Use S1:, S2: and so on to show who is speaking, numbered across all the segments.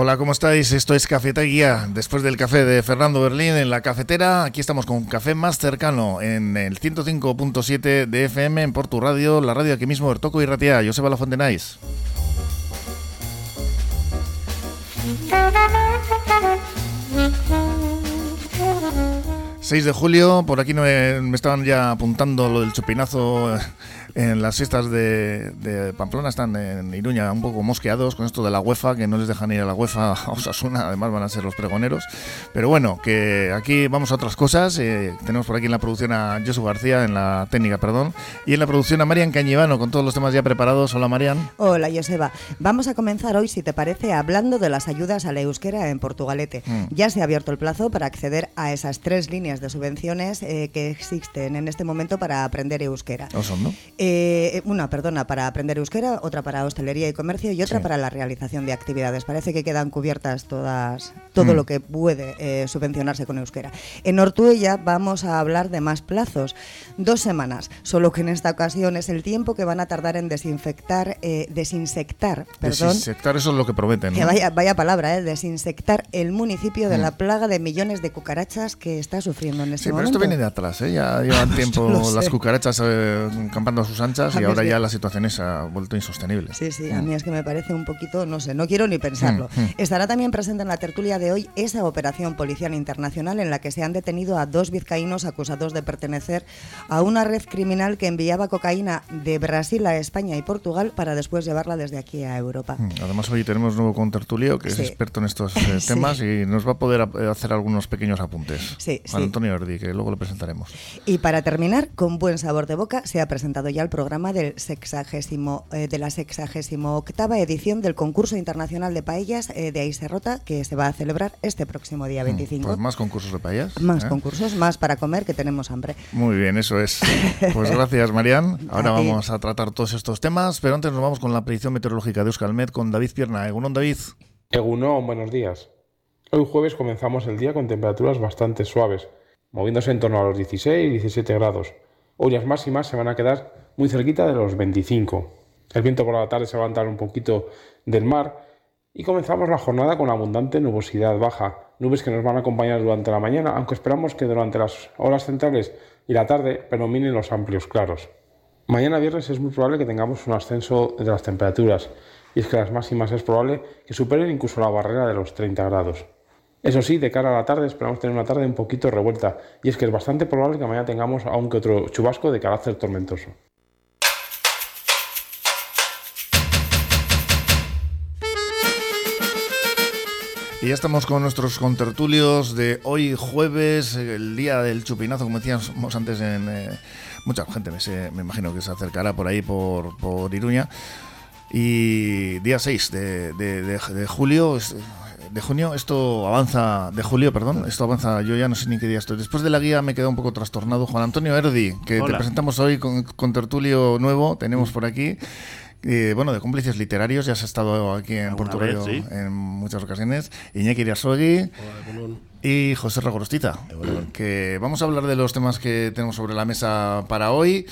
S1: Hola, ¿cómo estáis? Esto es Cafeta Guía. Después del café de Fernando Berlín en la cafetera, aquí estamos con café más cercano en el 105.7 de FM en Portu Radio, la radio aquí mismo, Ertoco y Ratia. Joseba La Fontenais. 6 de julio, por aquí me, me estaban ya apuntando lo del chupinazo en las fiestas de, Pamplona están en Iruña un poco mosqueados con esto de la UEFA, que no les dejan ir a la UEFA a Osasuna, además van a ser los pregoneros. Pero bueno, que aquí vamos a otras cosas. Eh, tenemos por aquí en la producción a Josu García, en la técnica, perdón, y en la producción a Marian Cañivano, con todos los temas ya preparados. Hola, Marian.
S2: Hola, Joseba. Vamos a comenzar hoy, si te parece, hablando de las ayudas a la euskera en Portugalete. Mm. Ya se ha abierto el plazo para acceder a esas tres líneas de subvenciones eh, que existen en este momento para aprender euskera.
S1: ¿O son, no?
S2: Eh, una, perdona, para aprender euskera, otra para hostelería y comercio y otra para la realización de actividades. Parece que quedan cubiertas todas todo mm. lo que puede eh, subvencionarse con euskera. En Ortuella vamos a hablar de más plazos, dos semanas, solo que en esta ocasión es el tiempo que van a tardar en desinfectar, eh, desinsectar, perdón.
S1: Desinsectar, eso es lo que prometen.
S2: Que vaya, vaya palabra, eh, desinsectar el municipio de mm. la plaga de millones de cucarachas que está sufriendo en este momento.
S1: Sí, pero esto viene de atrás, ¿eh? ya llevan tiempo las cucarachas campando sus anchas y ahora ya la situación se ha vuelto insostenible.
S2: Sí, sí, a mí es que me parece un poquito, no sé, no quiero ni pensarlo. Mm, mm. Estará también presente en la tertulia de hoy esa operación policial internacional en la que se han detenido a dos vizcaínos acusados de pertenecer a una red criminal que enviaba cocaína de Brasil a España y Portugal para después llevarla desde aquí a Europa. Mm,
S1: además hoy tenemos nuevo contertulio que es experto en estos eh, temas y nos va a poder hacer algunos pequeños apuntes.
S2: Sí,
S1: Antonio Erdi, que luego lo presentaremos.
S2: Y para terminar, con buen sabor de boca, se ha presentado ya el programa del sexagésimo, eh, de la sexagésimo octava edición del concurso internacional de paellas eh, de Aiserrota que se va a celebrar este próximo día 25.
S1: Mm, pues más concursos de paellas.
S2: Más ¿eh? concursos, más para comer que tenemos hambre.
S1: Muy bien, eso es. Pues gracias, Marian. Ahora vamos a tratar todos estos temas, pero antes nos vamos con la predicción meteorológica de Euskalmet con David Pierna. Egunon, David.
S3: Egunon, buenos días. Hoy jueves comenzamos el día con temperaturas bastante suaves, moviéndose en torno a los 16 y 17 grados. Hoy las máximas se van a quedar muy cerquita de los 25. El viento por la tarde se va a un poquito del mar y comenzamos la jornada con abundante nubosidad baja, nubes que nos van a acompañar durante la mañana, aunque esperamos que durante las horas centrales y la tarde predominen los amplios claros. Mañana viernes es muy probable que tengamos un ascenso de las temperaturas, y es que las máximas es probable que superen incluso la barrera de los 30 grados. Eso sí, de cara a la tarde esperamos tener una tarde un poquito revuelta, y es que es bastante probable que mañana tengamos aún que otro chubasco de carácter tormentoso.
S1: Y ya estamos con nuestros contertulios de hoy jueves, el día del chupinazo, como decíamos antes, en eh, mucha gente me, me, imagino que se acercará por ahí, por, por Iruña. Y día 6 de, de, julio, de junio, esto avanza, de julio, perdón, esto avanza, yo ya no sé ni qué día estoy. Después de la guía me he quedado un poco trastornado. Juan Antonio Erdi, que te presentamos hoy con, con tertulio nuevo, tenemos por aquí bueno, de cómplices literarios, ya has estado aquí en Portugal en muchas ocasiones. Iñaki Iriasuegui y José Ragorostita. Que vamos a hablar de los temas que tenemos sobre la mesa para hoy.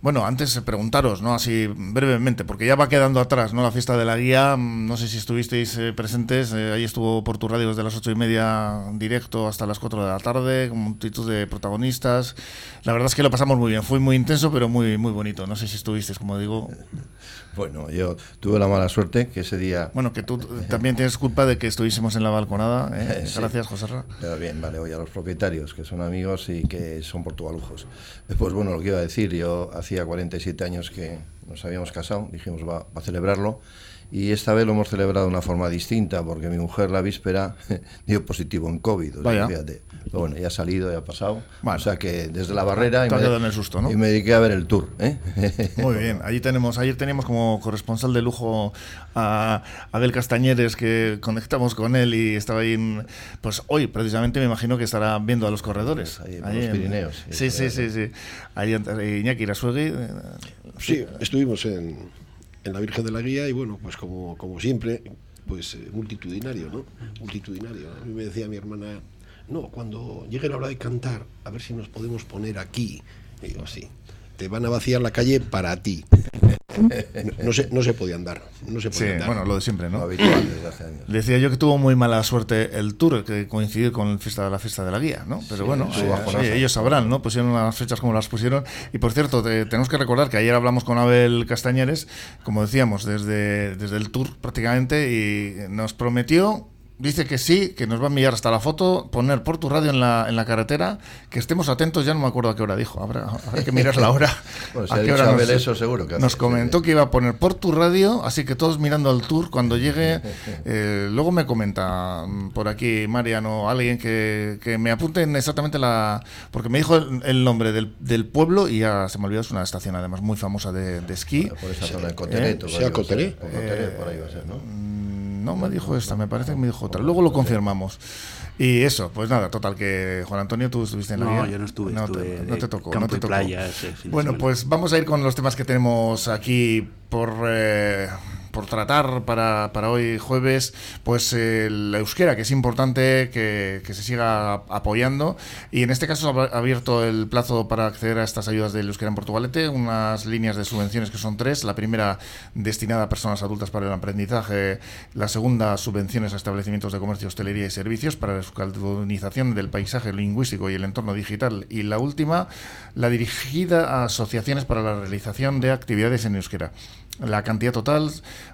S1: Bueno, antes preguntaros, ¿no? Así brevemente, porque ya va quedando atrás, ¿no? La fiesta de la guía, no sé si estuvisteis eh, presentes, eh, ahí estuvo por tu radio desde las ocho y media directo hasta las 4 de la tarde, con multitud de protagonistas. La verdad es que lo pasamos muy bien, fue muy intenso, pero muy, muy bonito. No sé si estuvisteis, como digo.
S4: Bueno, yo tuve la mala suerte que ese día...
S1: Bueno, que tú también tienes culpa de que estuviésemos en la balconada. ¿eh? Gracias, José Ra.
S4: Pero bien, vale, oye, a los propietarios, que son amigos y que son portugalujos. Pues bueno, lo que iba a decir, yo hacía 47 años que nos habíamos casado, dijimos, va, a celebrarlo. Y esta vez lo hemos celebrado de una forma distinta, porque mi mujer la víspera dio positivo en COVID. fíjate. Pero bueno, ya ha salido, ya ha pasado. O sea que desde la barrera.
S1: Y me, el susto, ¿no?
S4: y me dediqué a ver el tour. ¿eh?
S1: Muy bien. Allí tenemos, ayer teníamos como corresponsal de lujo a Abel Castañeres, que conectamos con él y estaba ahí. pues hoy, precisamente, me imagino que estará viendo a los corredores.
S4: Ahí, en los Pirineos.
S1: Sí, sí, sí. sí, Ahí Iñaki Irasuegui. Eh,
S5: sí, estuvimos en, en la Virgen de la Guía y bueno, pues como, como siempre, pues eh, multitudinario, ¿no? Multitudinario. A mí me decía mi hermana no, cuando llegue la hora de cantar, a ver si nos podemos poner aquí. Y digo, sí, te van a vaciar la calle para ti. no, se, no se podía andar. No se podía
S1: Sí,
S5: andar.
S1: bueno, lo de siempre,
S4: Lo
S1: ¿no?
S4: habitual desde hace años.
S1: Decía yo que tuvo muy mala suerte el tour, que coincidió con el fiesta de la fiesta de la guía, ¿no? Pero bueno, eh, ellos sabrán, ¿no? Pusieron las fechas como las pusieron. Y por cierto, te- tenemos que recordar que ayer hablamos con Abel Castañeres, como decíamos, desde, desde el tour prácticamente, y nos prometió. Dice que sí, que nos va a enviar hasta la foto, poner por tu radio en la, en la carretera, que estemos atentos, ya no me acuerdo a qué hora dijo, habrá, habrá que mirar la hora.
S4: Bueno,
S1: a
S4: ha
S1: qué
S4: dicho
S1: hora
S4: Abel eso, seguro que hace,
S1: nos comentó
S4: sí.
S1: que iba a poner por tu radio, así que todos mirando al tour cuando llegue. eh, luego me comenta mm, por aquí Mariano, alguien que, que me apunten exactamente la. Porque me dijo el, el nombre del, del pueblo y ya se me olvidó, es una estación además muy famosa de, de esquí.
S4: Por esa zona de.
S5: ¿Eh?
S4: por
S5: ¿Sea
S4: ahí va a ser,
S5: Coteré?
S4: por Coteré, por ahí va a ser, ¿no?
S1: No me dijo esta, me parece que me dijo otra. Luego lo confirmamos. Y eso, pues nada, total, que Juan Antonio, tú estuviste en la
S6: No, yo no estuve,
S1: No,
S6: estuve
S1: te, no te tocó, no te tocó.
S6: playa
S1: bueno, pues vamos a ir con los temas que tenemos aquí por, eh, por tratar para, para hoy jueves. Pues eh, la euskera, que es importante que, que se siga apoyando. Y en este caso ha abierto el plazo para acceder a estas ayudas del euskera en Portugalete, unas líneas de subvenciones que son tres. La primera destinada a personas adultas para el aprendizaje, la segunda subvenciones a establecimientos de comercio, hostelería y servicios para la euskaldunización del paisaje lingüístico y el entorno digital. Y la última, la dirigida a asociaciones para la realización de actividades en euskera. La cantidad total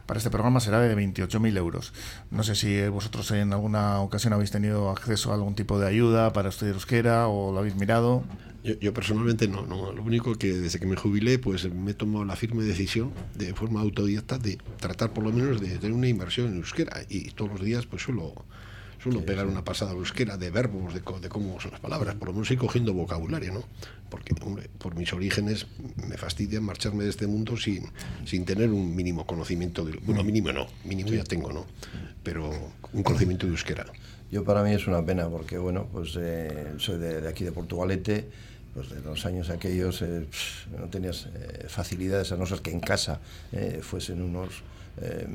S1: para este programa será de 28.000 euros. No sé si vosotros en alguna ocasión habéis tenido acceso a algún tipo de ayuda para estudiar euskera o lo habéis mirado.
S5: Yo, yo personalmente no, no. Lo único que desde que me jubilé, pues me he tomado la firme decisión de forma autodidacta de tratar por lo menos de tener una inversión en euskera. Y todos los días pues suelo, suelo pegar una pasada a la euskera de verbos, de, cómo son las palabras. Por lo menos ir cogiendo vocabulario, ¿no? Porque, hombre, por mis orígenes me fastidia marcharme de este mundo sin, sin tener un mínimo conocimiento. De, bueno, mínimo no, mínimo ya tengo, ¿no? Pero un conocimiento de euskera.
S4: Yo para mí es una pena porque, bueno, pues eh, soy de, de aquí de Portugalete, pues de los años aquellos eh, no tenías eh, facilidades a no ser que en casa fuesen unos eh,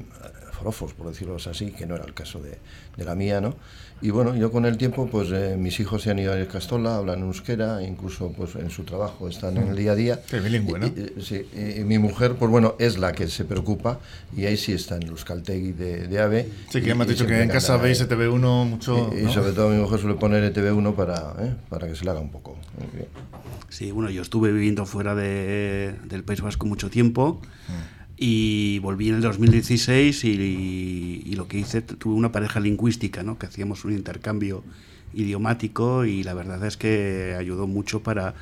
S4: forofos, por decirlo así, que no era el caso de, de la mía, ¿no? Y bueno, yo con el tiempo, pues eh, mis hijos se han ido a Castola, hablan euskera, incluso pues en su trabajo están en el día a día.
S1: Bilingüe, ¿no?
S4: Y- y- sí, y, y mi mujer, pues bueno, es la que se preocupa y ahí sí está en el Euskaltegui de, de AVE.
S1: Sí, que ya me has dicho que en casa veis
S4: ahí.
S1: ETV1 mucho.
S4: Y, y
S1: ¿no?
S4: sobre todo mi mujer suele poner E ETV1 para, ¿eh? para que se le haga un poco. ¿eh?
S6: Sí, bueno, yo estuve viviendo fuera de- del País Vasco mucho tiempo y volví en el 2016 y, y lo que hice, tuve una pareja lingüística, ¿no? que hacíamos un intercambio idiomático y la verdad es que ayudó mucho para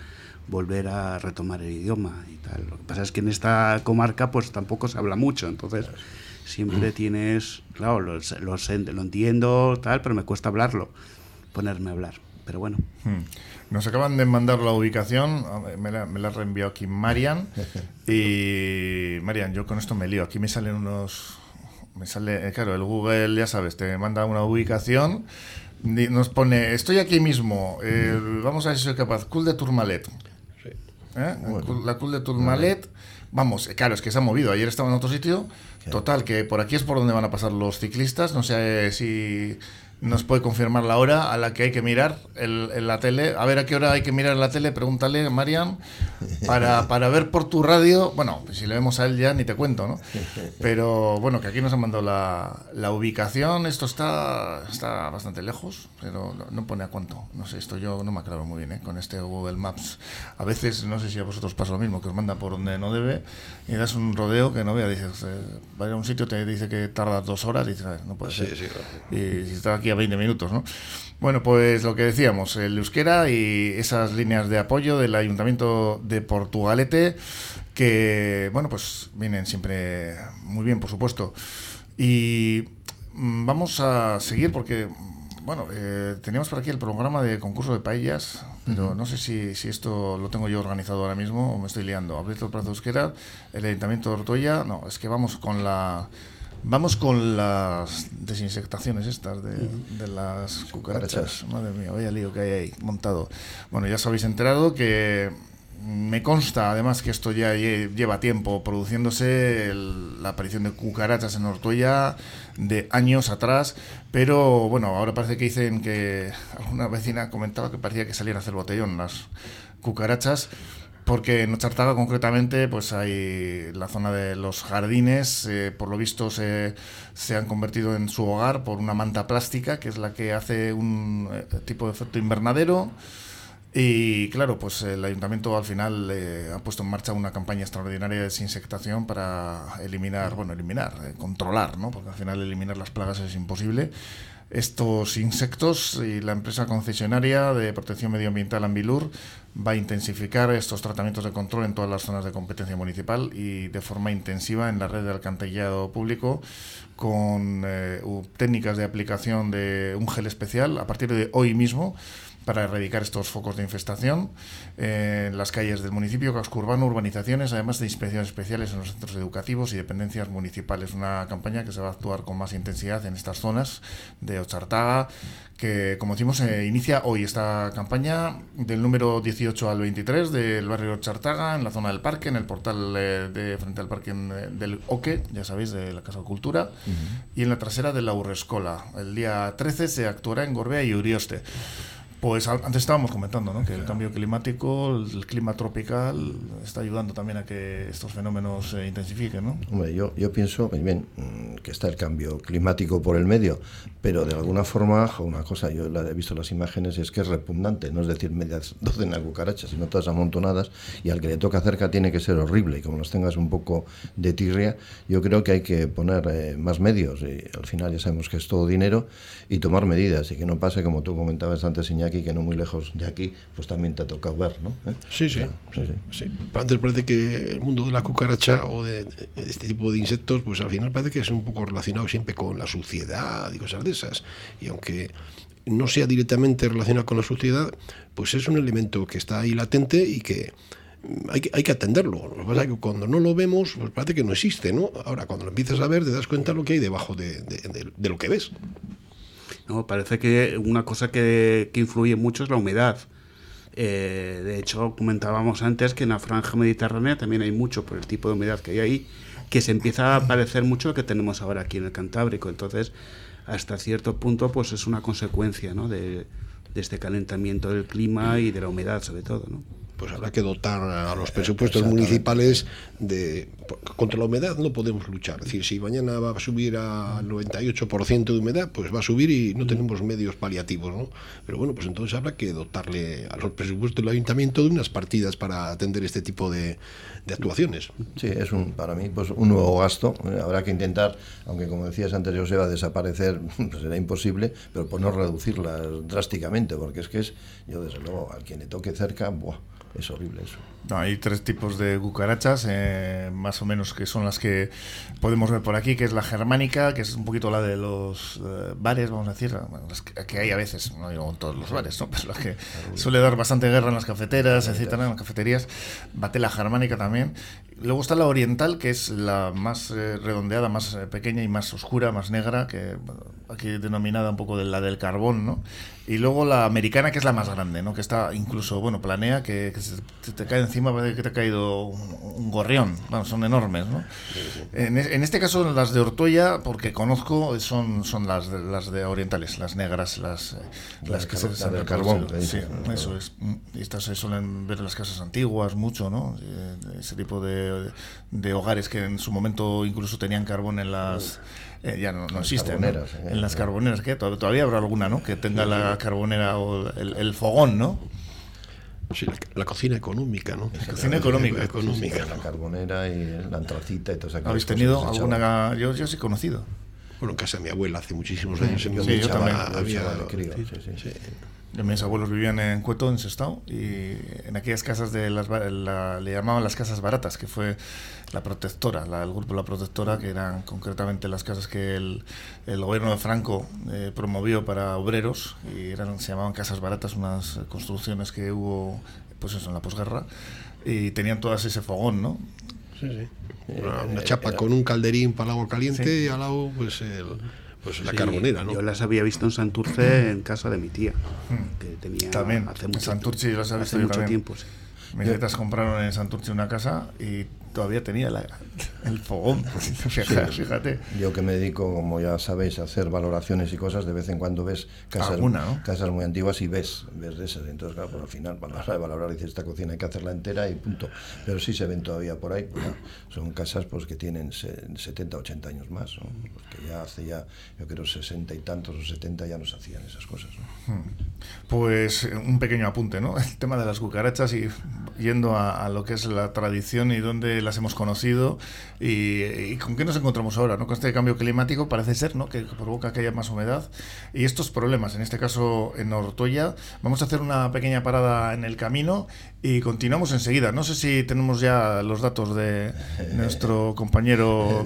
S6: volver a retomar el idioma y tal. Lo que pasa es que en esta comarca pues tampoco se habla mucho, entonces siempre tienes, claro, lo, lo lo entiendo, tal, pero me cuesta hablarlo, ponerme a hablar. Pero bueno,
S1: Hmm. Nos acaban de mandar la ubicación, me la, me la ha reenviado aquí Marian. Y Marian, yo con esto me lío. Aquí me salen unos. Me sale, eh, claro, el Google, ya sabes, te manda una ubicación. Nos pone, estoy aquí mismo, eh, vamos a ver si soy capaz. Cool de Tourmalet. ¿Eh? La Cool de Tourmalet. Vamos, eh, claro, es que se ha movido. Ayer estaba en otro sitio. Total, que por aquí es por donde van a pasar los ciclistas. No sé si nos puede confirmar la hora a la que hay que mirar el- en la tele. A ver a qué hora hay que mirar en la tele, pregúntale, Marian, para, para ver por tu radio. Bueno, pues si le vemos a él ya ni te cuento, ¿no? Pero bueno, que aquí nos han mandado la, la ubicación. Esto está, está bastante lejos, pero no, pone a cuánto. No sé, esto yo no me aclaro muy bien ¿eh? con este Google Maps. A veces, no sé si a vosotros pasa lo mismo, que os manda por donde no debe y das un rodeo que no vea. Dices, eh, va a ir a un sitio, te dice que tardas dos horas, dices, "Ah, no puede
S5: sí, claro.
S1: Y si está aquí a 20 minutos, ¿no? Bueno, pues lo que decíamos, el euskera y esas líneas de apoyo del Ayuntamiento de Portugalete, que, bueno, pues vienen siempre muy bien, por supuesto. Y mm, vamos a seguir porque, bueno, eh, teníamos por aquí el programa de concurso de paellas, pero no sé si, si esto lo tengo yo organizado ahora mismo o me estoy liando. Abierto el plazo euskera, el Ayuntamiento de Ortoya, no, es que vamos con la... Vamos con las desinsectaciones estas de, de las cucarachas. Madre mía, vaya lío que hay ahí montado. Bueno, ya os habéis enterado que me consta además que esto ya lle- lleva tiempo produciéndose el- la aparición de cucarachas en Ortuella de años atrás, pero bueno, ahora parece que dicen que alguna vecina comentaba que parecía que salían a hacer botellón las cucarachas. Porque en Ochartaga concretamente pues hay la zona de los jardines, eh, por lo visto se, se, han convertido en su hogar por una manta plástica que es la que hace un eh, tipo de efecto invernadero. Y claro, pues el ayuntamiento al final eh, ha puesto en marcha una campaña extraordinaria de desinsectación para eliminar, bueno, eliminar, controlar, ¿no? Porque al final eliminar las plagas es imposible estos insectos y la empresa concesionaria de protección medioambiental Ambilur va a intensificar estos tratamientos de control en todas las zonas de competencia municipal y de forma intensiva en la red de alcantarillado público con eh, técnicas de aplicación de un gel especial a partir de hoy mismo para erradicar estos focos de infestación en las calles del municipio, casco urbano, urbanizaciones, además de inspecciones especiales en los centros educativos y dependencias municipales. Una campaña que se va a actuar con más intensidad en estas zonas de Ochartaga, que como decimos se inicia hoy esta campaña del número 18 al 23 del barrio Ochartaga, en la zona del parque, en el portal eh, de frente al parque eh, del Oque, ya sabéis, de la Casa de Cultura, y en la trasera de la Urrescola. El día 13 se actuará en Gorbea y Urioste. Pues antes estábamos comentando ¿no? que el cambio climático, el clima tropical, está ayudando también a que estos fenómenos se intensifiquen. ¿no?
S4: Hombre, yo, yo pienso, pues bien, mm, que está el cambio climático por el medio, pero de alguna forma, una cosa, yo he visto las imágenes, es que es repugnante, no es decir medias docenas de cucarachas, sino todas amontonadas, y al que le toca cerca tiene que ser horrible, y como los tengas un poco de tirria, yo creo que hay que poner eh, más medios, y al final ya sabemos que es todo dinero, y tomar medidas, y que no pase como tú comentabas antes, Iñaki, que no muy lejos de aquí, pues también te ha tocado ver, ¿no? ¿Eh?
S5: Sí, sí, sí, sí, Antes parece que el mundo de la cucaracha o de, este tipo de insectos, pues al final parece que es un poco relacionado siempre con la suciedad y cosas de esas. Y aunque no sea directamente relacionado con la suciedad, pues es un elemento que está ahí latente y que hay que, hay que atenderlo. Lo que pasa es que cuando no lo vemos, pues parece que no existe, ¿no? Ahora, cuando lo empiezas a ver, te das cuenta de lo que hay debajo de, de lo que ves.
S6: ¿No? Parece que una cosa que, que influye mucho es la humedad. Eh, de hecho, comentábamos antes que en la franja mediterránea también hay mucho por el tipo de humedad que hay ahí, que se empieza a parecer mucho lo que tenemos ahora aquí en el Cantábrico. Entonces, hasta cierto punto, pues es una consecuencia ¿no? de, de este calentamiento del clima y de la humedad, sobre todo. ¿no?
S5: Pues habrá que dotar a los presupuestos municipales de contra la humedad no podemos luchar. Es decir, si mañana va a subir al 98% de humedad, pues va a subir y no tenemos medios paliativos, ¿no? Pero bueno, pues entonces habrá que dotarle a los presupuestos del ayuntamiento de unas partidas para atender este tipo de, actuaciones.
S4: Sí, es un para mí pues un nuevo gasto. Habrá que intentar, aunque como decías antes, Joseba, desaparecer pues será imposible, pero por no reducirlas drásticamente, porque es que es, yo desde luego, al quien le toque cerca, buah, es horrible eso.
S1: Hay tres tipos de cucarachas, eh, más o menos, que son las que podemos ver por aquí, que es la germánica, que es un poquito la de los eh, bares, vamos a decir, que, hay a veces, no digo en todos los bares, ¿no? pero la que suele dar bastante guerra en las cafeteras, etcétera, en las cafeterías. Bate la germánica también. Luego está la oriental, que es la más eh, redondeada, más pequeña y más oscura, más negra, que aquí denominada un poco de la del carbón, ¿no? Y luego la americana, que es la más grande, ¿no? Que está incluso, bueno, planea que, se te cae encima, parece que te ha caído un, gorrión. Bueno, son enormes, ¿no? En, este caso, las de Ortoya, porque conozco, son, son las, de, las de orientales, las negras, las, eh, las que se
S4: del carbón.
S1: Sí, eso es. Y estas se suelen ver en las casas antiguas mucho, ¿no? Eh, ese tipo de, de hogares que en su momento incluso tenían carbón en las eh, ya no, no existen. ¿no? Eh, en las carboneras, que todavía habrá alguna, ¿no? Que tenga la carbonera o el, fogón, ¿no?
S5: Sí, la, cocina económica, ¿no?
S1: La cocina económica.
S4: económica. la carbonera y la antracita y todo eso.
S1: ¿Habéis tenido alguna? Yo, yo sí he conocido.
S5: Bueno, en casa de mi abuela hace muchísimos años.
S1: Sí, yo, también. Había, sí, mis abuelos vivían en Cueto, en Sestao, y en aquellas casas de las le llamaban las casas baratas, que fue la protectora, el grupo La Protectora, que eran concretamente las casas que el, el gobierno de Franco eh, promovió para obreros, y eran, se llamaban casas baratas, unas construcciones que hubo pues eso, en la posguerra, y tenían todas ese fogón, ¿no?
S5: Sí, sí. Una, chapa con un calderín para el agua caliente y al lado pues el pues la carbonera, ¿no?
S6: Yo las había visto en Santurce en casa de mi tía, hmm. que tenía
S1: también, hace mucho, Santurce las hace mucho tiempo. Sí. Mis nietas compraron en Santurce una casa y todavía tenía la, El fogón, fíjate,
S4: Yo que me dedico, como ya sabéis, a hacer valoraciones y cosas, de vez en cuando ves casas, casas muy antiguas y ves, ves de esas. Entonces, claro, por al final, para de valorar, dices, esta cocina hay que hacerla entera y punto. Pero sí se ven todavía por ahí. Pues, son casas pues que tienen 70, 80 años más, porque ya hace ya, yo creo, 60 y tantos o 70 ya nos hacían esas cosas. Hmm.
S1: Pues un pequeño apunte, ¿no? El tema de las cucarachas y yendo a, lo que es la tradición y dónde las hemos conocido y, con qué nos encontramos ahora, ¿no? Con este cambio climático parece ser, ¿no? Que provoca que haya más humedad y estos problemas, en este caso en Ortoya. Vamos a hacer una pequeña parada en el camino y continuamos enseguida. No sé si tenemos ya los datos de nuestro compañero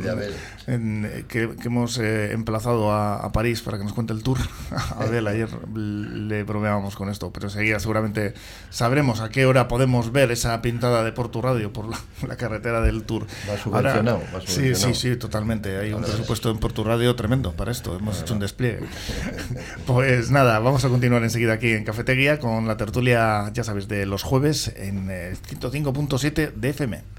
S1: que, hemos eh, emplazado a, París para que nos cuente el tour. a ver, ayer le bromeábamos con esto, pero enseguida seguramente sabremos a qué hora podemos ver esa pintada de Porto Radio por la, carretera del tour.
S4: Va subvencionado,
S1: Sí, sí, sí, totalmente. Hay un presupuesto en Porto Radio tremendo para esto. Hemos hecho un despliegue. pues nada, vamos a continuar enseguida aquí en Cafetería con la tertulia, ya sabes, de los jueves en el 105.7 de FM.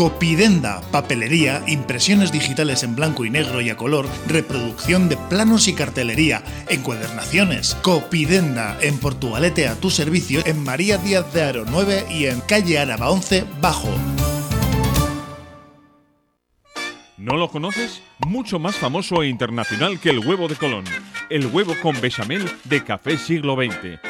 S7: Copidenda, papelería, impresiones digitales en blanco y negro y a color, reproducción de planos y cartelería, encuadernaciones. Copidenda, en Portugalete a tu servicio, en María Díaz de Aro 9 y en calle Araba 11 Bajo.
S8: ¿No lo conoces? Mucho más famoso e internacional que el huevo de Colón. El huevo con bechamel de Café Siglo XX.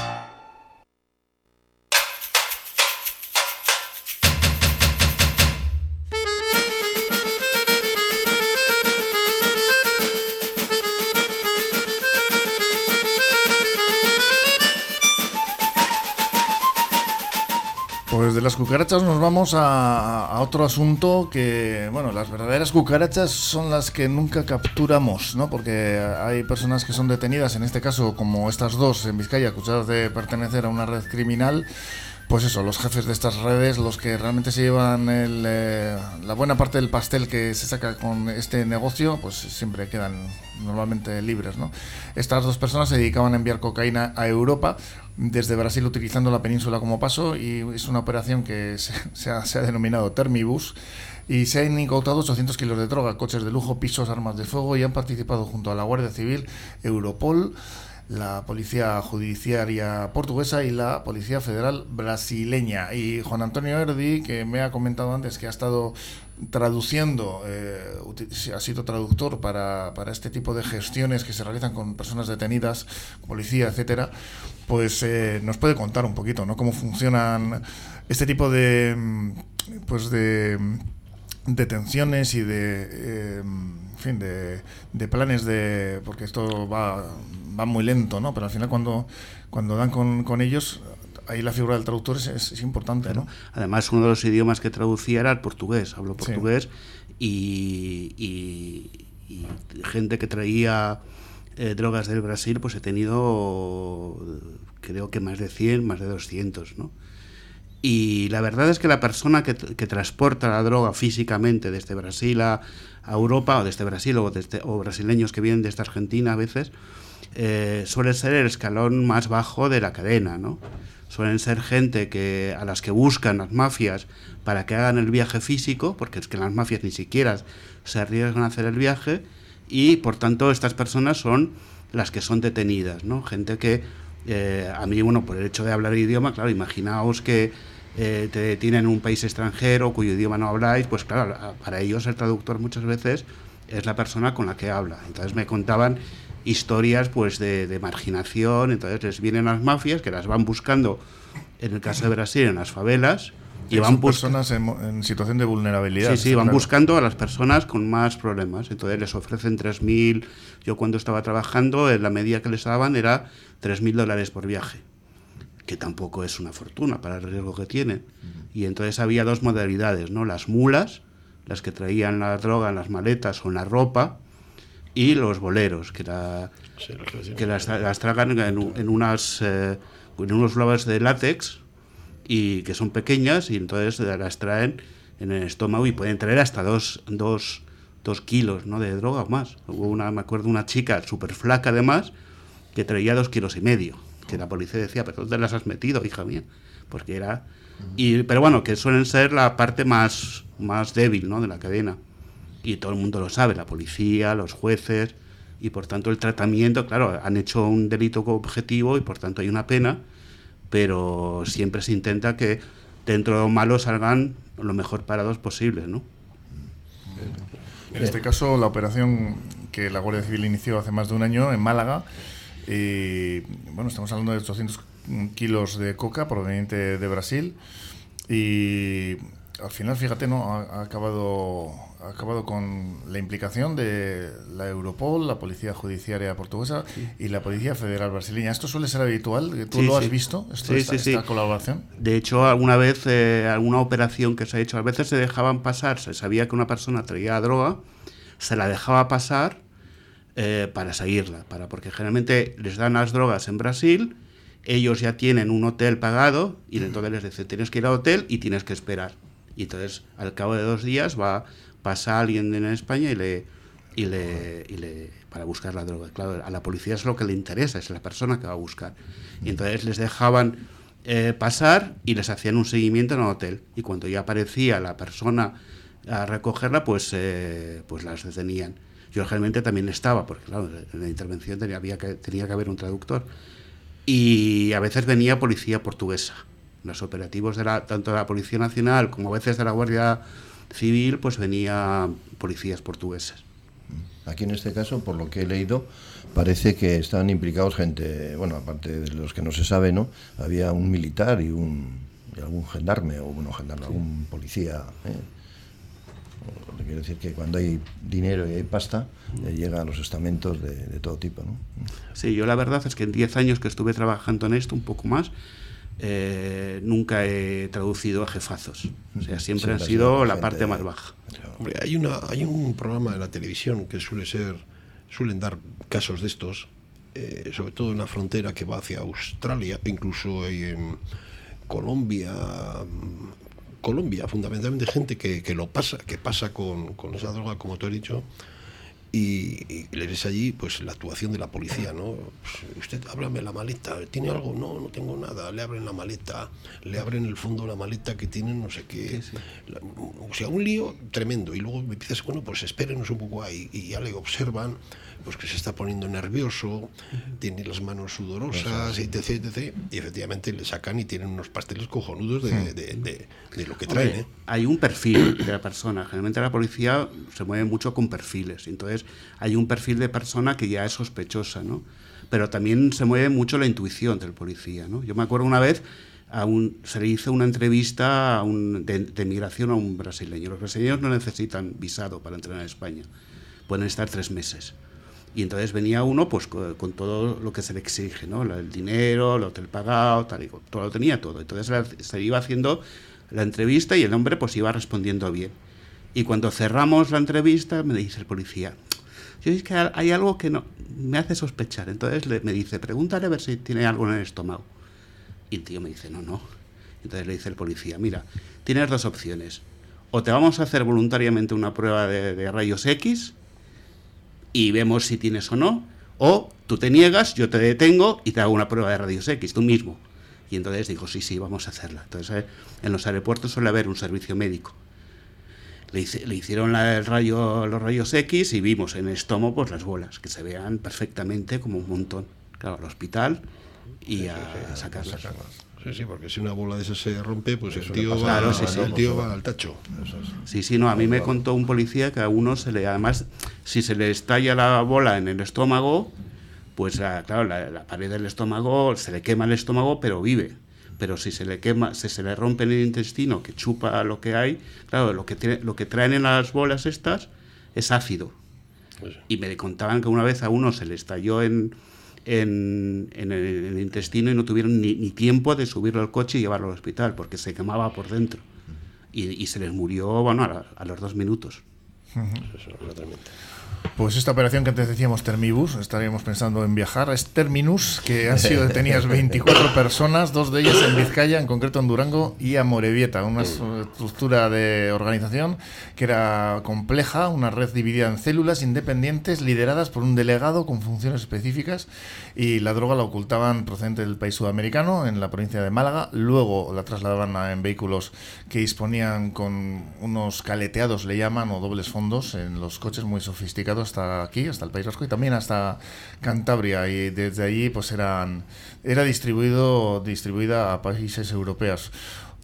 S1: Las cucarachas nos vamos a, otro asunto que, bueno, las verdaderas cucarachas son las que nunca capturamos, ¿no? Porque hay personas que son detenidas, en este caso como estas dos en Vizcaya, acusadas de pertenecer a una red criminal pues eso, los jefes de estas redes, los que realmente se llevan eh, la buena parte del pastel que se saca con este negocio, pues siempre quedan normalmente libres. ¿no? Estas dos personas se dedicaban a enviar cocaína a Europa desde Brasil utilizando la península como paso y es una operación que se, ha, se ha, denominado Termibus y se han incautado 800 kilos de droga, coches de lujo, pisos, armas de fuego y han participado junto a la Guardia Civil, Europol, la Policía Judiciaria Portuguesa y la Policía Federal Brasileña. Y Juan Antonio Erdi, que me ha comentado antes que ha estado traduciendo, eh, ha sido traductor para, para, este tipo de gestiones que se realizan con personas detenidas, policía, etcétera, pues eh, nos puede contar un poquito, ¿no? Cómo funcionan este tipo de, pues de detenciones y de, eh, en fin, de, de planes de, porque esto va van muy lento, ¿no? Pero al final cuando, cuando dan con, con ellos, ahí la figura del traductor es, es, importante, ¿no?
S6: Además, uno de los idiomas que traducía era el portugués. Hablo portugués y, y, gente que traía eh, drogas del Brasil, pues he tenido, creo que más de 100, más de 200, ¿no? Y la verdad es que la persona que, que transporta la droga físicamente desde Brasil a, a Europa, o desde Brasil, o, desde, o brasileños que vienen desde Argentina a veces, eh, suele ser el escalón más bajo de la cadena, ¿no? Suelen ser gente que, a las que buscan las mafias para que hagan el viaje físico, porque es que las mafias ni siquiera se arriesgan a hacer el viaje, y por tanto estas personas son las que son detenidas, ¿no? Gente que, eh, a mí, bueno, por el hecho de hablar idioma, claro, imaginaos que eh, te detienen en un país extranjero cuyo idioma no habláis, pues claro, para ellos el traductor muchas veces es la persona con la que habla. Entonces me contaban historias pues de, marginación, entonces les vienen las mafias que las van buscando, en el caso de Brasil, en las favelas,
S1: Y van personas en, situación de vulnerabilidad.
S6: Sí, sí, van buscando a las personas con más problemas. Entonces les ofrecen 3.000. Yo cuando estaba trabajando, la media que les daban era 3.000 dólares por viaje, que tampoco es una fortuna para el riesgo que tienen. Y entonces había dos modalidades, ¿no? Las mulas, las que traían la droga en las maletas o en la ropa, y los boleros, que, que las, tragan en, unas, eh, en unos globos de látex y que son pequeñas y entonces las traen en el estómago y pueden traer hasta dos, dos, dos kilos ¿no? de droga o más. Hubo una, me acuerdo, una chica súper flaca además que traía dos kilos y medio, que la policía decía, pero ¿dónde las has metido, hija mía? Porque era... Y, pero bueno, que suelen ser la parte más, más débil ¿no? de la cadena y todo el mundo lo sabe, la policía, los jueces, y por tanto el tratamiento, claro, han hecho un delito objetivo y por tanto hay una pena, pero siempre se intenta que dentro de lo malo salgan lo mejor parados posibles, ¿no?
S1: En este caso, la operación que la Guardia Civil inició hace más de un año en Málaga, y bueno, estamos hablando de 800 kilos de coca proveniente de Brasil, y al final, fíjate, ¿no? Ha, acabado, ha acabado con la implicación de la Europol, la Policía Judiciaria Portuguesa y la Policía Federal Brasileña. ¿Esto suele ser habitual? ¿Tú lo has visto, esto, esta, colaboración?
S6: De hecho, alguna vez, eh, alguna operación que se ha hecho, a veces se dejaban pasar, se sabía que una persona traía droga, se la dejaba pasar eh, para seguirla, para, porque generalmente les dan las drogas en Brasil ellos ya tienen un hotel pagado y entonces les dicen tienes que ir al hotel y tienes que esperar. Y entonces, al cabo de dos días, va pasa alguien en España y le, y le, y le, para buscar la droga. Claro, a la policía es lo que le interesa, es la persona que va a buscar. Y entonces les dejaban eh, pasar y les hacían un seguimiento en el hotel. Y cuando ya aparecía la persona a recogerla, pues, eh, pues las detenían. Yo realmente también estaba, porque claro, en la intervención tenía, había que, tenía que haber un traductor. Y a veces venía policía portuguesa los operativos de la, tanto de la Policía Nacional como a veces de la Guardia Civil, pues venía policías portugueses.
S4: Aquí en este caso, por lo que he leído, parece que están implicados gente, bueno, aparte de los que no se sabe, ¿no? Había un militar y un algún gendarme o bueno, gendarme, algún policía. ¿eh? Quiero decir que cuando hay dinero y hay pasta, eh, llega a los estamentos de, de, todo tipo, ¿no?
S6: Sí, yo la verdad es que en 10 años que estuve trabajando en esto, un poco más, eh, nunca he traducido a jefazos. O sea, siempre, ha sido la parte más baja.
S5: Hombre, hay, una, hay un programa de la televisión que suele ser, suelen dar casos de estos, eh, sobre todo en la frontera que va hacia Australia, incluso en Colombia, Colombia, fundamentalmente gente que, que, lo pasa, que pasa con, con esa droga, como tú has dicho, y, le ves allí pues la actuación de la policía, ¿no? Pues, usted ábrame la maleta, ¿tiene algo? No, no tengo nada. Le abren la maleta, le abren el fondo la maleta que tienen no sé qué. o sea, un lío tremendo. Y luego me empiezas, bueno, pues espérenos un poco ahí. Y ya le observan pues que se está poniendo nervioso, tiene las manos sudorosas, etc, etc. Y efectivamente le sacan y tienen unos pasteles cojonudos de, de, de, lo que traen. ¿eh?
S6: Hay un perfil de la persona. Generalmente la policía se mueve mucho con perfiles. Entonces hay un perfil de persona que ya es sospechosa, ¿no? Pero también se mueve mucho la intuición del policía, ¿no? Yo me acuerdo una vez a un, se le hizo una entrevista a un, de, de, migración a un brasileño. Los brasileños no necesitan visado para entrar en España. Pueden estar tres meses. Y entonces venía uno pues con, todo lo que se le exige, ¿no? El dinero, el hotel pagado, tal y todo lo tenía todo. Entonces se iba haciendo la entrevista y el hombre pues iba respondiendo bien. Y cuando cerramos la entrevista me dice el policía, yo es que hay algo que no, me hace sospechar. Entonces le, me dice, pregúntale a ver si tiene algo en el estómago. Y el tío me dice, no, no. Entonces le dice el policía, mira, tienes dos opciones. O te vamos a hacer voluntariamente una prueba de, de rayos X y vemos si tienes o no, o tú te niegas, yo te detengo y te hago una prueba de radios X, tú mismo. Y entonces dijo, sí, sí, vamos a hacerla. Entonces, eh, en los aeropuertos suele haber un servicio médico. Le, le hicieron la, el rayo, los rayos X y vimos en el estómago pues, las bolas, que se vean perfectamente como un montón. Claro, al hospital y a sacarlas.
S5: Sí, sí, porque si una bola de esas se rompe, pues el tío, va, el tío va al tacho.
S6: Sí, sí, no, a mí me contó un policía que a uno se le, además, si se le estalla la bola en el estómago, pues claro, la, pared del estómago, se le quema el estómago, pero vive. pero si se le quema, si se le rompe el intestino, que chupa lo que hay, claro, lo que, tiene, lo que traen en las bolas estas es ácido. Y me contaban que una vez a uno se le estalló en, en, el, intestino y no tuvieron ni, tiempo de subirlo al coche y llevarlo al hospital, porque se quemaba por dentro. Y, se les murió bueno, a, los dos minutos. Eso,
S1: pues esta operación que antes decíamos Termibus, estaríamos pensando en viajar, es Terminus, que han sido detenidas 24 personas, dos de ellas en Vizcaya, en concreto en Durango y Amorebieta, una estructura de organización que era compleja, una red dividida en células independientes lideradas por un delegado con funciones específicas y la droga la ocultaban procedente del país sudamericano, en la provincia de Málaga, luego la trasladaban en vehículos que disponían con unos caleteados, le llaman, o dobles fondos, en los coches muy sofisticados hasta aquí, hasta el País Vasco y también hasta Cantabria. Y desde allí pues eran era distribuido distribuida a países europeos.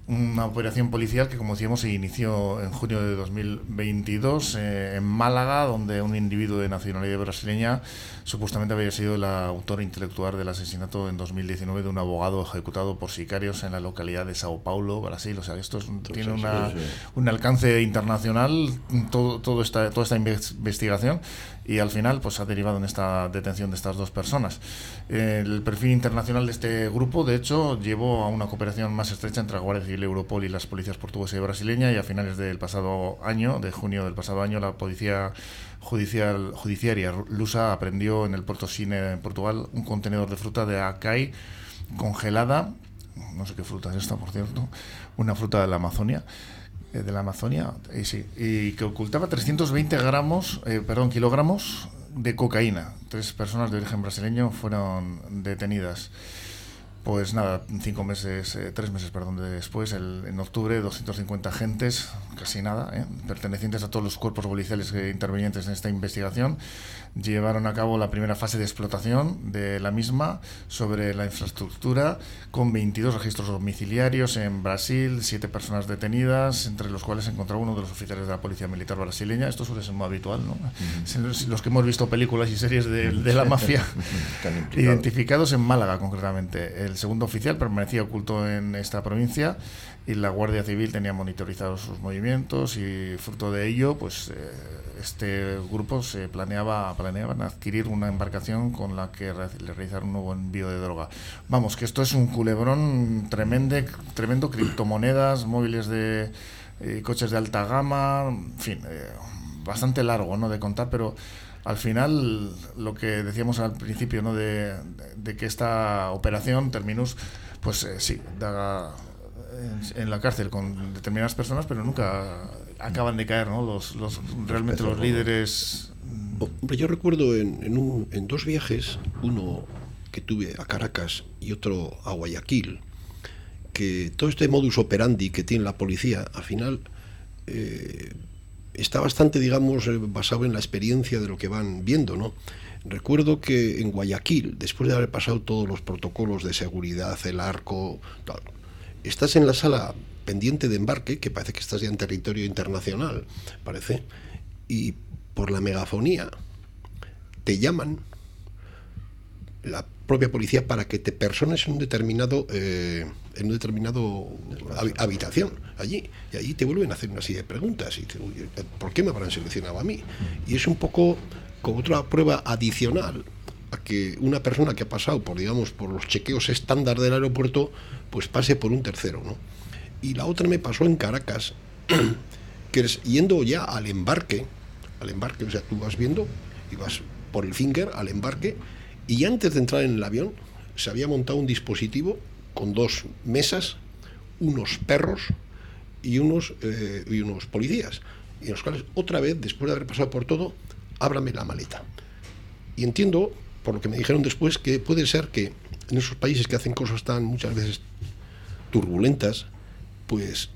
S1: Una operación policial que, como decíamos, se inició en junio de 2022 eh, en Málaga, donde un individuo de nacionalidad brasileña supuestamente había sido el autor intelectual del asesinato en 2019 de un abogado ejecutado por sicarios en la localidad de Sao Paulo, Brasil. O sea, esto tiene una, un alcance internacional, todo, todo esta, toda esta investigación, y al final pues ha derivado en esta detención de estas dos personas. El perfil internacional de este grupo, de hecho, llevó a una cooperación más estrecha entre la Guardia Civil, Europol y las policías portuguesa y brasileña, y a finales del pasado año, de junio del pasado año, la policía judicial, judiciaria lusa aprendió en el Puerto Cine en Portugal un contenedor de fruta de acai congelada, no sé qué fruta es esta, por cierto, una fruta de la Amazonia, eh, de la Amazonia, y, sí, y que ocultaba 320 gramos, eh, perdón, kilogramos de cocaína. Tres personas de origen brasileño fueron detenidas. Pues nada, cinco meses, eh, tres meses, perdón, después, el, en octubre, 250 agentes, casi nada, eh, pertenecientes a todos los cuerpos policiales intervenientes en esta investigación, llevaron a cabo la primera fase de explotación de la misma sobre la infraestructura, con 22 registros domiciliarios en Brasil, siete personas detenidas, entre los cuales se encontraba uno de los oficiales de la Policía Militar brasileña. Esto suele ser muy habitual, ¿no? los, que hemos visto películas y series de, de la mafia, identificados en Málaga concretamente. El segundo oficial permanecía oculto en esta provincia y la Guardia Civil tenía monitorizados sus movimientos y fruto de ello, pues eh, este grupo se planeaba planeaban adquirir una embarcación con la que le realizar un nuevo envío de droga. Vamos, que esto es un culebrón tremendo, tremendo criptomonedas, móviles de eh, coches de alta gama, en fin, eh, bastante largo, ¿no? de contar, pero al final lo que decíamos al principio, ¿no? de, que esta operación Terminus pues sí, da en, la cárcel con determinadas personas, pero nunca acaban de caer, ¿no? Los, los realmente los líderes.
S5: Hombre, yo recuerdo en, en, un, en dos viajes, uno que tuve a Caracas y otro a Guayaquil, que todo este modus operandi que tiene la policía, al final eh, está bastante, digamos, eh, basado en la experiencia de lo que van viendo, ¿no? Recuerdo que en Guayaquil, después de haber pasado todos los protocolos de seguridad, el arco, tal, estás en la sala pendiente de embarque, que parece que estás ya en territorio internacional, parece, y por la megafonía te llaman la propia policía para que te persones en un determinado eh, en un determinado habitación allí. Y allí te vuelven a hacer una serie de preguntas y ¿por qué me habrán seleccionado a mí? y es un poco como otra prueba adicional a que una persona que ha pasado por digamos por los chequeos estándar del aeropuerto pues pase por un tercero, ¿no? Y la otra me pasó en Caracas, que es yendo ya al embarque, al embarque, o sea, tú vas viendo y vas por el finger al embarque y antes de entrar en el avión se había montado un dispositivo con dos mesas, unos perros y unos, eh, y unos policías, y los cuales otra vez, después de haber pasado por todo, ábrame la maleta. Y entiendo, por lo que me dijeron después, que puede ser que en esos países que hacen cosas tan muchas veces turbulentas, pues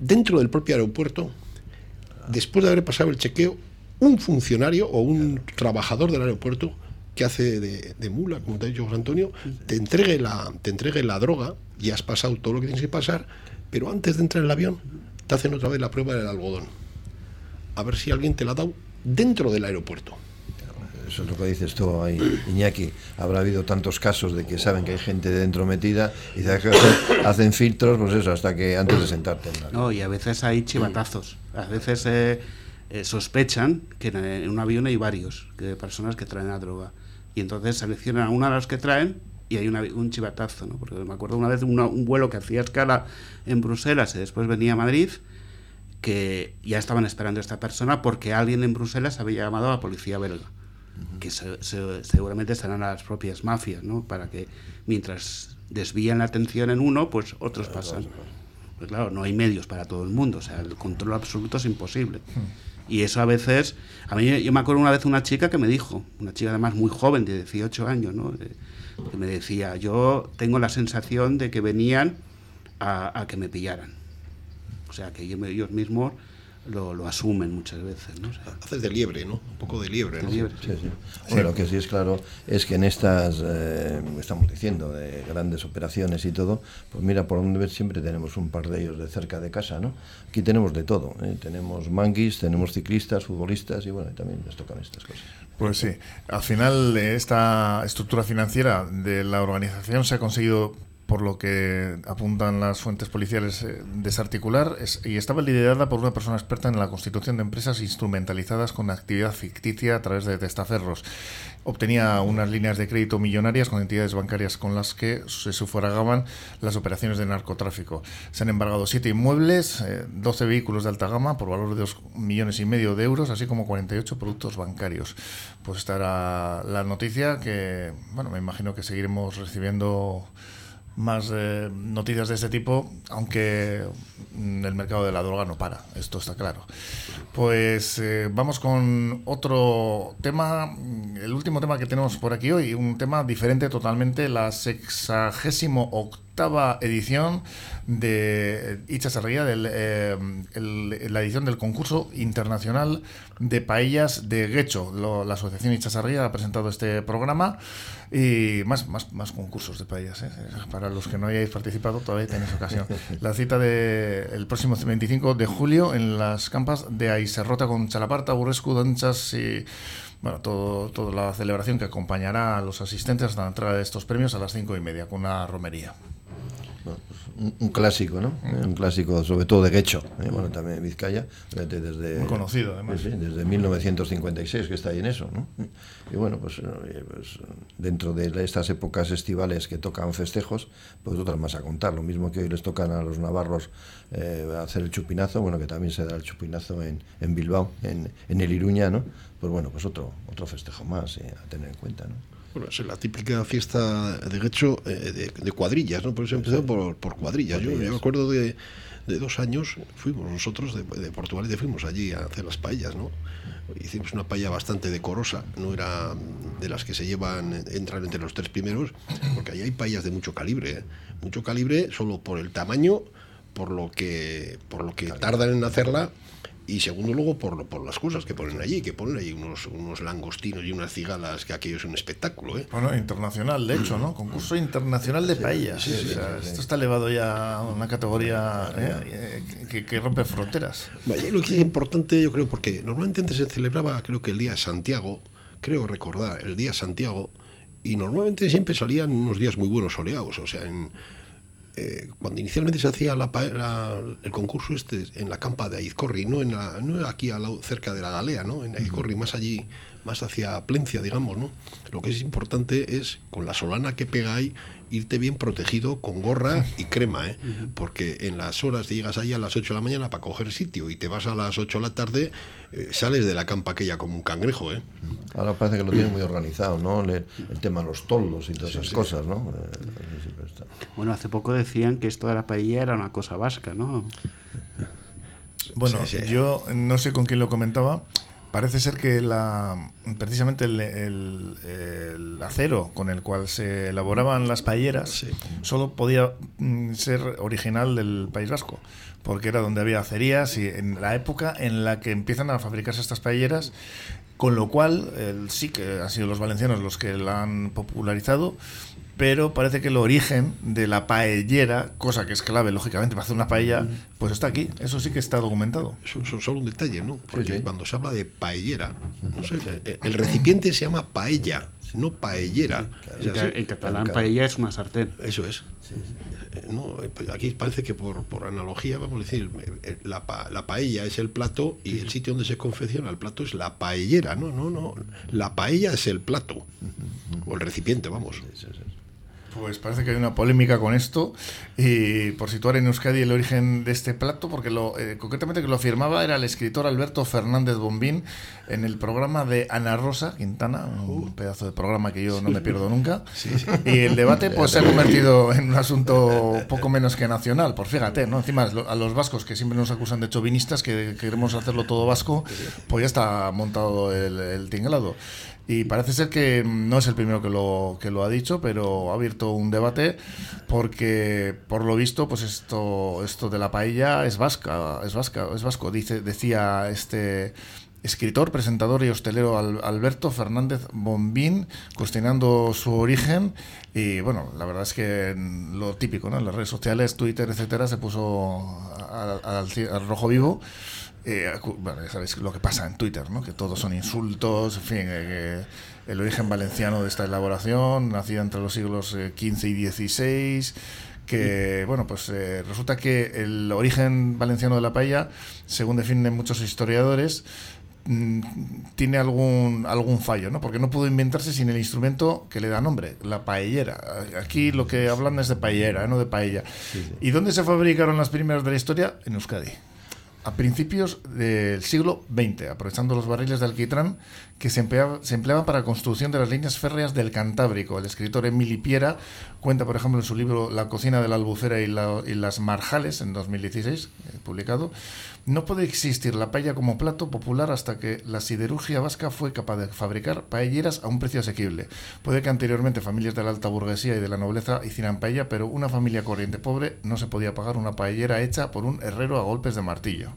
S5: dentro del propio aeropuerto, después de haber pasado el chequeo, un funcionario o un trabajador del aeropuerto que hace de, mula, como te ha dicho José Antonio, te entregue, la, te entregue la droga y has pasado todo lo que tienes que pasar, pero antes de entrar en el avión te hacen otra vez la prueba del algodón. A ver si alguien te la ha dado dentro del aeropuerto.
S4: Eso es lo que dices tú ahí, Iñaki. Habrá habido tantos casos de que saben que hay gente dentro metida y hacen filtros, pues eso, hasta que antes de sentarte.
S6: No, y a veces hay chivatazos. A veces eh, eh, sospechan que en, un avión hay varios que, personas que traen la droga. Y entonces seleccionan a una de las que traen y hay un chivatazo, ¿no? Porque me acuerdo una vez un vuelo que hacía escala en Bruselas y después venía a Madrid que ya estaban esperando a esta persona porque alguien en Bruselas había llamado a la policía belga, que seguramente estarán las propias mafias, ¿no? Para que mientras desvían la atención en uno, pues otros pasan. Pues claro, no hay medios para todo el mundo, o sea, el control absoluto es imposible. Y eso a veces, a mí yo me acuerdo una vez una chica que me dijo, una chica además muy joven, de 18 años, ¿no? que me decía, yo tengo la sensación de que venían a que me pillaran o sea, que ellos mismos lo, lo, asumen muchas veces. ¿no?
S5: Haces de liebre, ¿no? Un poco de liebre, ¿no?
S4: Sí, sí. Bueno, lo que sí es claro es que en estas, eh, estamos diciendo, de grandes operaciones y todo, pues mira, por donde ver siempre tenemos un par de ellos de cerca de casa, ¿no? Aquí tenemos de todo, ¿eh? tenemos manguis, tenemos ciclistas, futbolistas y bueno, también les tocan estas cosas.
S1: Pues sí, al final esta estructura financiera de la organización se ha conseguido por lo que apuntan las fuentes policiales, eh, desarticular y estaba liderada por una persona experta en la constitución de empresas instrumentalizadas con actividad ficticia a través de testaferros. Obtenía unas líneas de crédito millonarias con entidades bancarias con las que se sufragaban las operaciones de narcotráfico. Se han embargado siete inmuebles, 12 eh, vehículos de alta gama por valor de dos millones y medio de euros, así como 48 productos bancarios. Pues esta era la noticia que, bueno, me imagino que seguiremos recibiendo más eh, noticias de este tipo, aunque mm, el mercado de la droga no para, esto está claro. Pues eh, vamos con otro tema, el último tema que tenemos por aquí hoy, un tema diferente totalmente, la sexagésimo octava edición de Icha del, eh, la edición del concurso internacional de paellas de Guecho. la Asociación Icha ha presentado este programa y más, más, más concursos de paellas. ¿eh? Para los que no hayáis participado, todavía tenéis ocasión. La cita del el próximo 25 de julio en las campas de Aiserrota con Chalaparta, Burrescu, Danchas y bueno, todo, toda la celebración que acompañará a los asistentes hasta la entrada de estos premios a las cinco y media con una romería
S4: un, clásico, ¿no? Un clásico, sobre todo de Guecho, ¿eh? bueno, también Vizcaya, desde...
S1: Muy conocido, además.
S4: desde 1956 que está ahí en eso, ¿no? Y bueno, pues, pues, dentro de estas épocas estivales que tocan festejos, pues otras más a contar. Lo mismo que hoy les tocan a los navarros eh, hacer el chupinazo, bueno, que también se da el chupinazo en, en Bilbao, en, en el Iruña, ¿no? Pues bueno, pues otro, otro festejo más eh, a tener en cuenta, ¿no?
S5: Bueno, es la típica fiesta de hecho eh, de, cuadrillas, ¿no? Por eso empezó por, por cuadrillas. Yo, me acuerdo de, de, dos años, fuimos nosotros de, de, Portugal y fuimos allí a hacer las paellas, ¿no? Hicimos una paella bastante decorosa, no era de las que se llevan, entran entre los tres primeros, porque ahí hay paellas de mucho calibre, ¿eh? mucho calibre solo por el tamaño, por lo que, por lo que tardan en hacerla y segundo luego por, por las cosas que ponen allí, que ponen ahí unos, unos langostinos y unas cigalas, que aquello es un espectáculo. ¿eh?
S1: Bueno, internacional, de hecho, ¿no? Concurso internacional de paellas. esto está elevado ya a una categoría ¿eh? que, que, rompe fronteras.
S5: lo que es importante, yo creo, porque normalmente antes se celebraba, creo que el Día de Santiago, creo recordar, el Día de Santiago, y normalmente siempre salían unos días muy buenos soleados, o sea, en eh, cuando inicialmente se hacía el concurso este en la campa de Aizcorri, no, en la, no aquí al lado, cerca de la Galea, ¿no? en Aizcorri, más allí, más hacia Plencia, digamos, ¿no? Lo que es importante es, con la solana que pega ahí, irte bien protegido con gorra y crema, ¿eh? porque en las horas llegas ahí a las 8 de la mañana para coger sitio y te vas a las 8 de la tarde, eh, sales de la campa aquella como un cangrejo. ¿eh?
S4: Ahora parece que lo tienen muy organizado, ¿no? el tema de los toldos y todas esas cosas, ¿no?
S6: Eh, bueno, hace poco decían que esto de la paella era una cosa vasca, ¿no?
S1: Bueno, yo no sé con quién lo comentaba, Parece ser que la, precisamente el, acero con el cual se elaboraban las paelleras solo podía mm, ser original del País Vasco, porque era donde había acerías y en la época en la que empiezan a fabricarse estas paelleras, con lo cual sí que han sido los valencianos los que la han popularizado pero parece que el origen de la paellera, cosa que es clave, lógicamente, para hacer una paella, pues está aquí. Eso sí que está documentado.
S5: Eso, eso es solo un detalle, ¿no? Porque cuando se habla de paellera, no sé, el- el recipiente se llama paella, no paellera.
S6: En, ca-
S5: así.
S6: en catalán, paella es una sartén.
S5: Eso es. Eh, No, eh, aquí parece que por, por analogía, vamos a decir, eh, eh, la, pa- la paella es el plato y el sitio donde se confecciona el plato es la paellera. No, no, no. La paella es el plato. O el recipiente, vamos.
S1: Pues parece que hay una polémica con esto y por situar en Euskadi el origen de este plato, porque lo, eh, concretamente que lo afirmaba era el escritor Alberto Fernández Bombín en el programa de Ana Rosa Quintana, un pedazo de programa que yo no me pierdo nunca. Y el debate pues se ha convertido en un asunto poco menos que nacional, por fíjate, ¿no? Encima a los vascos que siempre nos acusan de chauvinistas, que queremos hacerlo todo vasco, pues ya está montado el, el tinglado. Y parece ser que no es el primero que lo, que lo ha dicho, pero ha abierto un debate porque, por lo visto, pues esto, esto de la paella es vasca, es vasca, es vasco, dice, decía este escritor, presentador y hostelero Al- Alberto Fernández Bombín, cuestionando su origen. Y bueno, la verdad es que lo típico, ¿no? En las redes sociales, Twitter, etcétera, se puso al rojo vivo. Eh, bueno, ya sabéis lo que pasa en Twitter, ¿no? que todos son insultos, en fin, eh, que el origen valenciano de esta elaboración, nacida entre los siglos eh, XV y XVI, que, bueno, pues eh, resulta que el origen valenciano de la paella, según definen muchos historiadores, mm, tiene algún algún fallo, ¿no? Porque no pudo inventarse sin el instrumento que le da nombre, la paellera. Aquí lo que hablan es de paellera, ¿eh? no de paella. ¿Y dónde se fabricaron las primeras de la historia? En Euskadi a principios del siglo XX, aprovechando los barriles de alquitrán que se, empleaba- se empleaban para la construcción de las líneas férreas del Cantábrico. El escritor Emily Piera cuenta, por ejemplo, en su libro La cocina de la albufera y, la- y las marjales, en 2016, eh, publicado, no puede existir la paella como plato popular hasta que la siderurgia vasca fue capaz de fabricar paelleras a un precio asequible. Puede que anteriormente familias de la alta burguesía y de la nobleza hicieran paella, pero una familia corriente pobre no se podía pagar una paellera hecha por un herrero a golpes de martillo.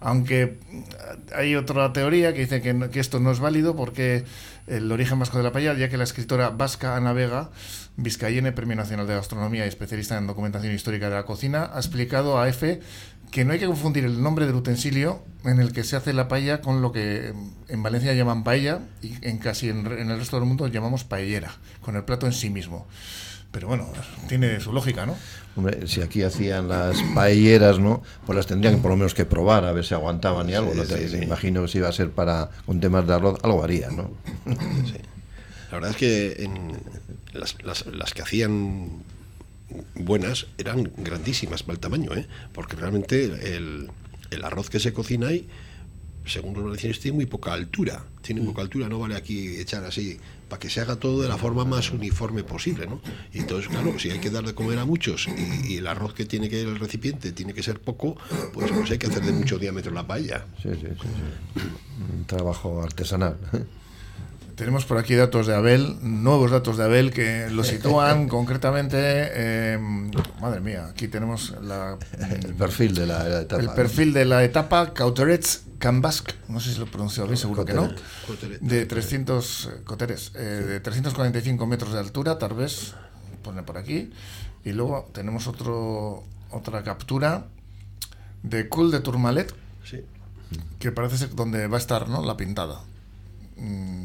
S1: Aunque mm, hay otra teoría que dice que, esto no es válido porque el origen vasco de la paella, ya que la escritora vasca Ana Vega, vizcayene, Premio Nacional de Gastronomía y especialista en documentación histórica de la cocina, ha explicado a EFE que no hay que confundir el nombre del utensilio en el que se hace la paella con lo que en Valencia llaman paella y en casi en, re- en el resto del mundo llamamos paellera, con el plato en sí mismo. Pero bueno, tiene su lógica, ¿no?
S4: Hombre, si aquí hacían las paelleras, ¿no? Pues las tendrían por lo menos que probar a ver si aguantaban y algo.
S5: Sí,
S4: no te-
S5: sí, sí.
S4: Me imagino que si iba a ser para con temas de arroz, algo harían, ¿no?
S5: Sí. La verdad es que en las, las- las que hacían buenas eran grandísimas para el tamaño, ¿eh? porque realmente el, el arroz que se cocina ahí, según los valencianos, tiene muy poca altura. Tiene poca altura, no vale aquí echar así, para que se haga todo de la forma más uniforme posible. ¿no? Y entonces, claro, si hay que dar de comer a muchos y, y el arroz que tiene que el recipiente tiene que ser poco, pues, pues hay que hacer de mucho diámetro la paella.
S4: Sí, sí, sí, sí. Un trabajo artesanal.
S1: Tenemos por aquí datos de Abel, nuevos datos de Abel que lo sitúan concretamente. eh, madre mía, aquí tenemos la,
S4: El perfil de la, etapa.
S1: el
S4: ¿no?
S1: perfil de la etapa Cauterets Cambask, no sé si lo pronuncio bien, seguro que no,
S5: Coteret.
S1: de 300 eh, coteres, eh, de 345 metros de altura, tal vez, pone por aquí, y luego tenemos otro otra captura de Cul de Tourmalet,
S5: Sí.
S1: que parece ser donde va a estar ¿no? la pintada. Mm,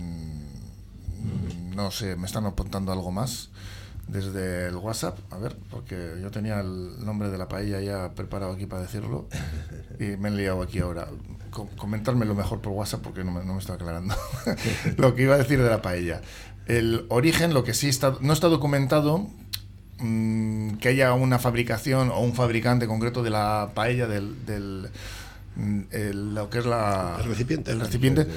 S1: no sé, me están apuntando algo más desde el WhatsApp, a ver, porque yo tenía el nombre de la paella ya preparado aquí para decirlo y me he liado aquí ahora. Com- comentármelo mejor por WhatsApp porque no me, no me está aclarando lo que iba a decir de la paella. El origen, lo que sí está, no está documentado, mm, que haya una fabricación o un fabricante concreto de la paella del, del mm, el- lo que es la
S5: El recipiente.
S1: el recipiente.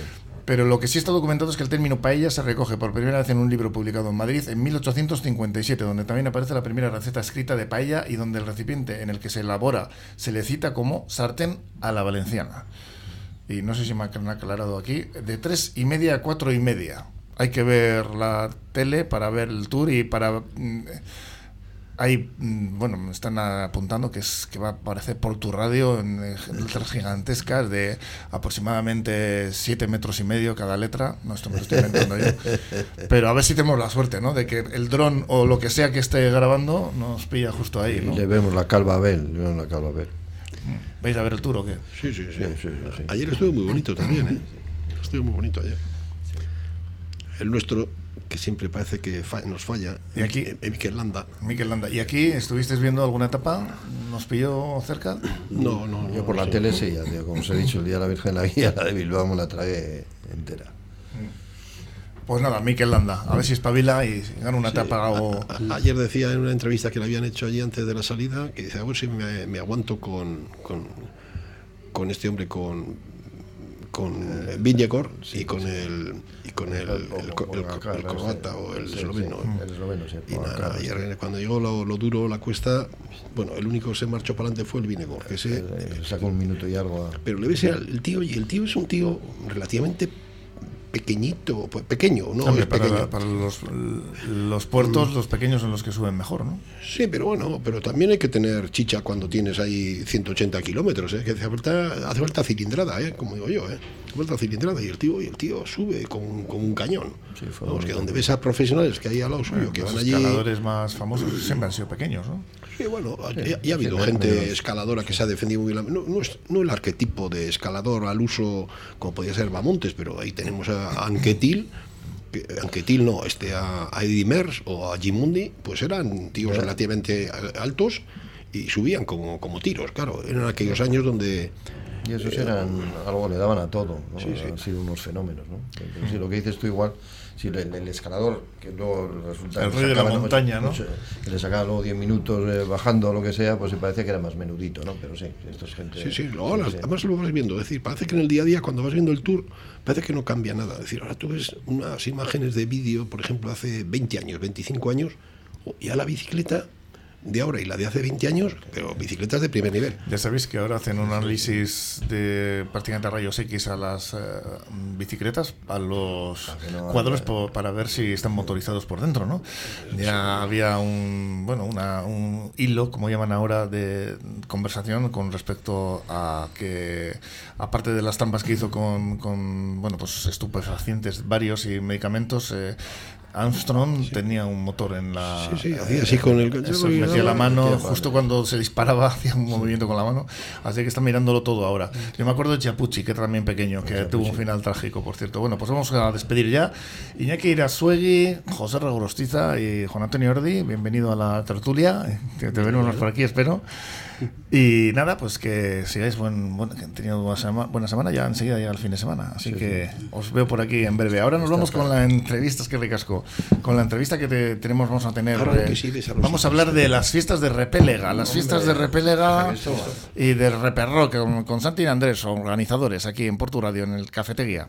S1: Pero lo que sí está documentado es que el término paella se recoge por primera vez en un libro publicado en Madrid en 1857, donde también aparece la primera receta escrita de paella y donde el recipiente en el que se elabora se le cita como sartén a la valenciana. Y no sé si me han aclarado aquí, de tres y media a cuatro y media. Hay que ver la tele para ver el tour y para mm, hay, mm, bueno, me están apuntando que es que va a aparecer por tu radio en eh, letras gigantescas de aproximadamente 7 metros y medio cada letra. No, esto me lo estoy inventando yo. Pero a ver si tenemos la suerte, ¿no? De que el dron o lo que sea que esté grabando nos pilla justo ahí, ¿no?
S4: Y le vemos la calva a Bel, le vemos la calva a Bel.
S1: ¿Vais a ver el tour o qué?
S5: Sí, sí, sí.
S4: Sí, sí, sí.
S5: Ayer estuvo muy bonito también, ¿eh? Estuvo muy bonito ayer. El nuestro, que siempre parece que fa- nos falla,
S1: Y aquí-
S5: en Mikel Landa.
S1: Miquel Landa. ¿Y aquí estuvisteis viendo alguna etapa? ¿Nos pilló cerca?
S5: No, no,
S4: Yo
S5: no,
S4: por la
S5: sí.
S4: tele sí, ya digo, como os he dicho, el día de la Virgen de la Guía, la de Bilbao me la tragué entera.
S1: Pues nada, Miquel Landa. A ver si espabila y gana una etapa o...
S5: A- Ayer decía en una entrevista que le habían hecho allí antes de la salida que dice, a ver si me, me aguanto con, con, con este hombre, con con eh, Viñegor y con el y con el, el, el, co- el croata o el
S4: Sí, sí,
S5: esloveno.
S4: sí,
S5: Y nada, ayer cuando llegó lo, lo duro, la cuesta, bueno, el único que se marchó para adelante fue el Vinegor, que se,
S4: Eh, Sacó un minuto y algo. a-
S5: pero le ves el tío y el tío es un tío relativamente pequeñito, pues, pequeño, no
S1: Hombre,
S5: es
S1: para,
S5: pequeño.
S1: para los, los puertos, los pequeños son los que suben mejor, ¿no?
S5: Sí, pero bueno, pero también hay que tener chicha cuando tienes ahí 180 kilómetros, ¿eh? que hace falta, hace falta cilindrada, ¿eh? como digo yo, ¿eh? Falta cilindrada y el tío, y el tío sube con, un- con un cañón.
S4: Sí,
S5: Vamos, que donde ves a profesionales que hay al lado suyo, que
S1: los
S5: van allí...
S1: escaladores más famosos siempre han sido pequeños, ¿no?
S5: Sí, bueno, ya, ya ha habido
S4: sí,
S5: gente escaladora que se ha defendido muy bien. No, no, es, no el arquetipo de escalador al uso como podía ser Bamontes, pero ahí tenemos a, Anquetil, que, Anquetil no, este, a, a Eddie Mers o a Jim Mundy, pues eran tíos relativamente altos y subían como, como tiros, claro. Eran aquellos años donde
S4: Y esos eran, algo le daban a todo, ¿no?
S5: Sí, sí.
S4: han sido unos fenómenos, ¿no? Pero sí, lo que dices tú igual, si el, el escalador, que luego resulta
S1: El
S4: que
S1: rey de la montaña,
S4: que le sacaba luego 10 minutos eh, bajando o lo que sea, pues se parece que era más menudito, ¿no? Pero sí, esto es gente...
S5: Sí, sí, además lo vas viendo. Es decir, parece que en el día a día, cuando vas viendo el tour, parece que no cambia nada. Es decir, ahora tú ves unas imágenes de vídeo, por ejemplo, hace 20 años, 25 años, o- y a la bicicleta de ahora y la de hace 20 años, pero bicicletas de primer nivel.
S1: Ya sabéis que ahora hacen un análisis de prácticamente rayos X a las eh, bicicletas, a los
S4: no
S1: cuadros para ver si están motorizados por dentro, ¿no? Ya había un bueno una, un hilo, como llaman ahora, de conversación con respecto a que aparte de las trampas que hizo con, con bueno pues estupefacientes varios y medicamentos. eh, Armstrong tenía un motor en la.
S5: Sí, sí, hacía así con el
S1: Eso, metía la mano,
S4: metía
S1: justo cuando se disparaba, hacía un movimiento con la mano. Así que está mirándolo todo ahora. Yo me acuerdo de Chapucci, que era también pequeño, que tuvo un final trágico, por cierto. Bueno, pues vamos a despedir ya. Iñaki Irasuegui, José Ragorostiza y Juan Antonio Ordi, bienvenido a la tertulia. Te, te veremos por aquí, espero. Y nada, pues que sigáis buen, buen- que han tenido buena semana, buena semana, ya enseguida llega el fin de semana. Así que os veo por aquí en breve. Ahora nos vamos con la entrevista, es que recasco. Con la entrevista que te- tenemos, vamos a tener. Eh,
S5: sí,
S1: vamos a hablar de las fiestas de Repélega, las fiestas de Repélega y de Reperro, con, con Santi y Andrés, organizadores aquí en Portu Radio, en el Cafetería.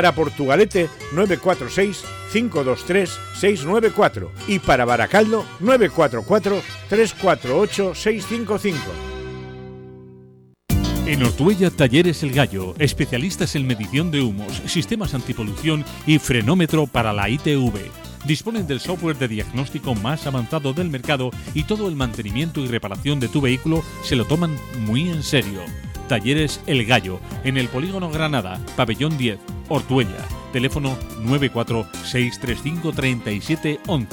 S9: Portugalete 946 523 694 y para Baracaldo 944 348 655.
S10: En Ortuella Talleres El Gallo, especialistas en medición de humos, sistemas antipolución y frenómetro para la ITV. Disponen del software de diagnóstico más avanzado del mercado y todo el mantenimiento y reparación de tu vehículo se lo toman muy en serio. Talleres El Gallo, en el Polígono Granada, Pabellón 10, Ortuella. Teléfono 946353711.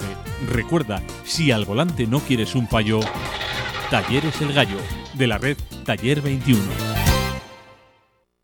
S10: Recuerda, si al volante no quieres un payo, Talleres El Gallo, de la red Taller 21.